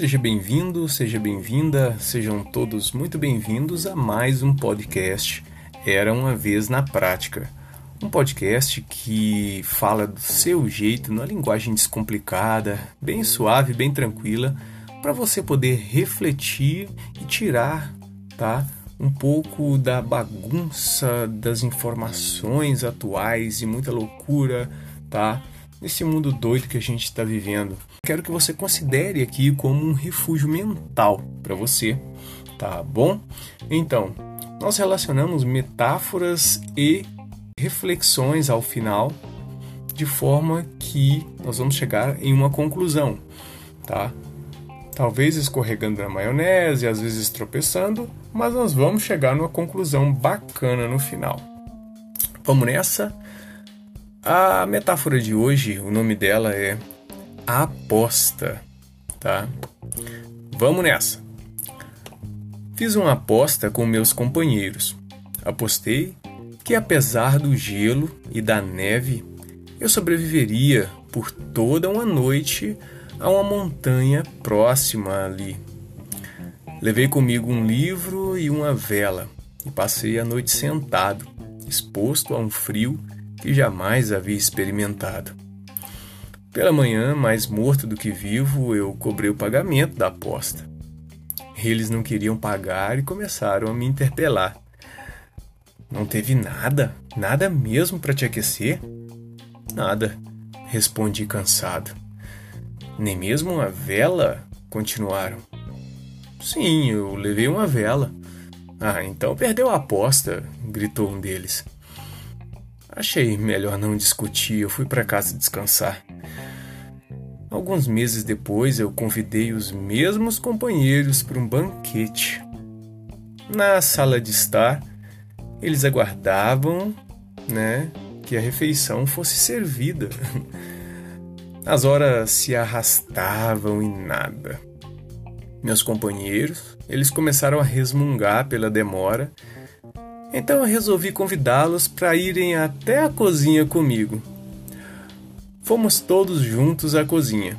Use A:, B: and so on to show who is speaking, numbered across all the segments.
A: Seja bem-vindo, seja bem-vinda, sejam todos muito bem-vindos a mais um podcast Era uma Vez na Prática. Um podcast que fala do seu jeito, numa linguagem descomplicada, bem suave, bem tranquila, para você poder refletir e tirar, tá? Um pouco da bagunça das informações atuais e muita loucura, tá? Nesse mundo doido que a gente está vivendo. Quero que você considere aqui como um refúgio mental para você, tá bom? Então, nós relacionamos metáforas e reflexões ao final, de forma que nós vamos chegar em uma conclusão, tá? Talvez escorregando na maionese, às vezes tropeçando, mas nós vamos chegar numa conclusão bacana no final. Vamos nessa? A metáfora de hoje, o nome dela é aposta, tá? Vamos nessa. Fiz uma aposta com meus companheiros. Apostei que apesar do gelo e da neve, eu sobreviveria por toda uma noite a uma montanha próxima ali. Levei comigo um livro e uma vela e passei a noite sentado, exposto a um frio que jamais havia experimentado. Pela manhã, mais morto do que vivo, eu cobrei o pagamento da aposta. Eles não queriam pagar e começaram a me interpelar. Não teve nada, nada mesmo para te aquecer? Nada, respondi cansado. Nem mesmo uma vela? Continuaram. Sim, eu levei uma vela. Ah, então perdeu a aposta, gritou um deles. Achei melhor não discutir, eu fui para casa descansar. Alguns meses depois, eu convidei os mesmos companheiros para um banquete. Na sala de estar, eles aguardavam, né, que a refeição fosse servida. As horas se arrastavam e nada. Meus companheiros, eles começaram a resmungar pela demora. Então eu resolvi convidá-los para irem até a cozinha comigo. Fomos todos juntos à cozinha.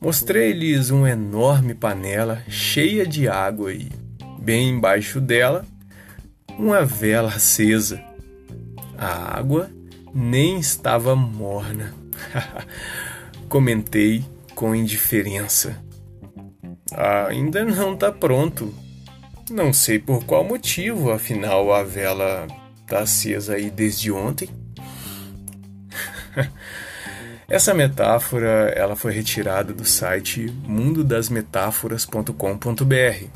A: Mostrei-lhes uma enorme panela cheia de água e, bem embaixo dela, uma vela acesa. A água nem estava morna. Comentei com indiferença. ainda não está pronto. Não sei por qual motivo, afinal a vela está acesa aí desde ontem. Essa metáfora ela foi retirada do site mundodasmetáforas.com.br.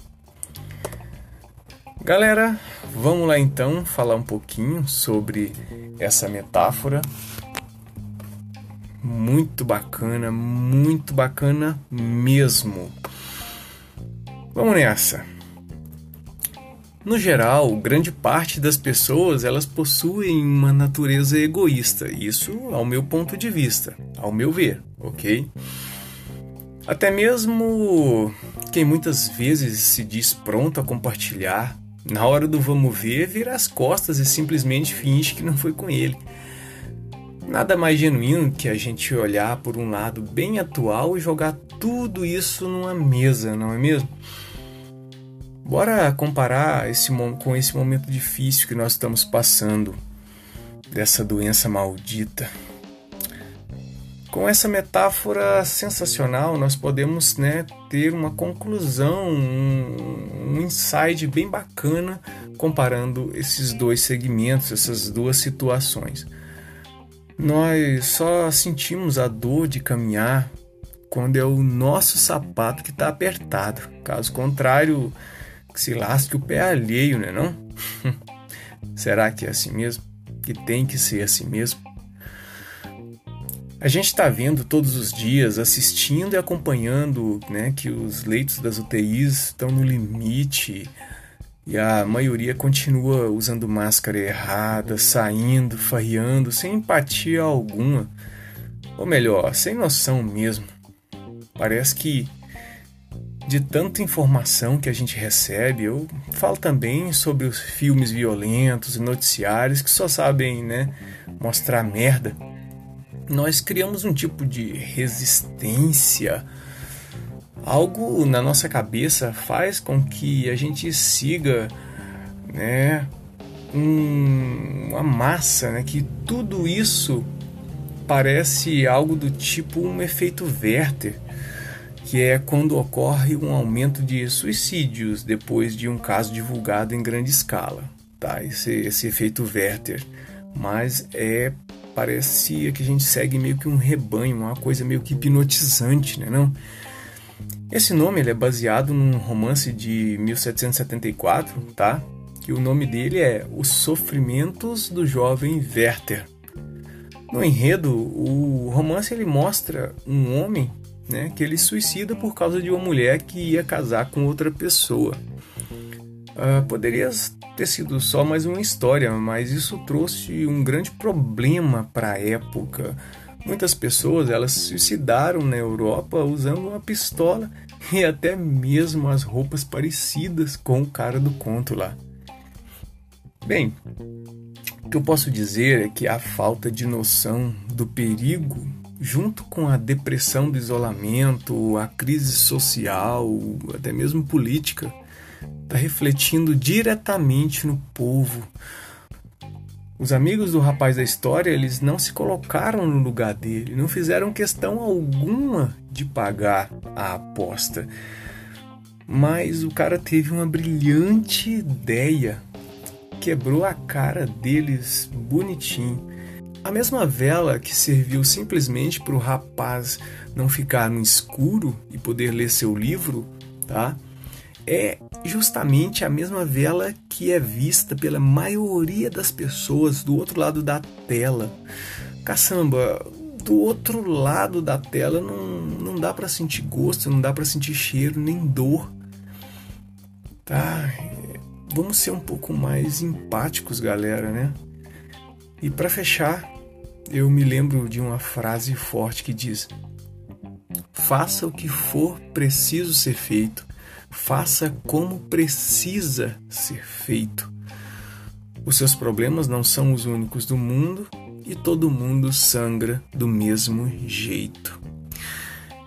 A: Galera, vamos lá então falar um pouquinho sobre essa metáfora. Muito bacana, muito bacana mesmo. Vamos nessa. No geral, grande parte das pessoas elas possuem uma natureza egoísta. Isso ao meu ponto de vista, ao meu ver, ok? Até mesmo quem muitas vezes se diz pronto a compartilhar na hora do vamos ver, vira as costas e simplesmente finge que não foi com ele. Nada mais genuíno que a gente olhar por um lado bem atual e jogar tudo isso numa mesa, não é mesmo? Bora comparar esse com esse momento difícil que nós estamos passando dessa doença maldita. Com essa metáfora sensacional, nós podemos né, ter uma conclusão, um, um insight bem bacana comparando esses dois segmentos, essas duas situações. Nós só sentimos a dor de caminhar quando é o nosso sapato que está apertado. Caso contrário, se lasque o pé alheio, né não? Será que é assim mesmo? Que tem que ser assim mesmo? A gente está vendo todos os dias, assistindo e acompanhando né, que os leitos das UTIs estão no limite e a maioria continua usando máscara errada, saindo, farreando, sem empatia alguma. Ou melhor, sem noção mesmo. Parece que de tanta informação que a gente recebe, eu falo também sobre os filmes violentos e noticiários que só sabem, né, mostrar merda. Nós criamos um tipo de resistência. Algo na nossa cabeça faz com que a gente siga, né, um, uma massa, né, que tudo isso parece algo do tipo um efeito Werther que é quando ocorre um aumento de suicídios depois de um caso divulgado em grande escala, tá? Esse, esse efeito Werther. Mas é parecia que a gente segue meio que um rebanho, uma coisa meio que hipnotizante, né, não? Esse nome ele é baseado num romance de 1774, tá? Que o nome dele é Os Sofrimentos do Jovem Werther. No enredo, o romance ele mostra um homem né, que ele suicida por causa de uma mulher que ia casar com outra pessoa. Uh, poderia ter sido só mais uma história, mas isso trouxe um grande problema para a época. Muitas pessoas elas se suicidaram na Europa usando uma pistola e até mesmo as roupas parecidas com o cara do conto lá. Bem, o que eu posso dizer é que a falta de noção do perigo junto com a depressão do isolamento, a crise social, até mesmo política, está refletindo diretamente no povo. Os amigos do rapaz da história, eles não se colocaram no lugar dele, não fizeram questão alguma de pagar a aposta. Mas o cara teve uma brilhante ideia, quebrou a cara deles bonitinho a mesma vela que serviu simplesmente para o rapaz não ficar no escuro e poder ler seu livro, tá? É justamente a mesma vela que é vista pela maioria das pessoas do outro lado da tela. Caçamba, do outro lado da tela não, não dá para sentir gosto, não dá para sentir cheiro nem dor. Tá? Vamos ser um pouco mais empáticos, galera, né? E para fechar, eu me lembro de uma frase forte que diz: Faça o que for preciso ser feito, faça como precisa ser feito. Os seus problemas não são os únicos do mundo e todo mundo sangra do mesmo jeito.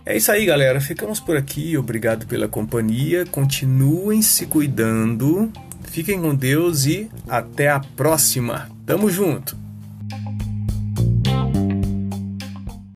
A: É isso aí, galera. Ficamos por aqui. Obrigado pela companhia. Continuem se cuidando. Fiquem com Deus e até a próxima. Tamo junto!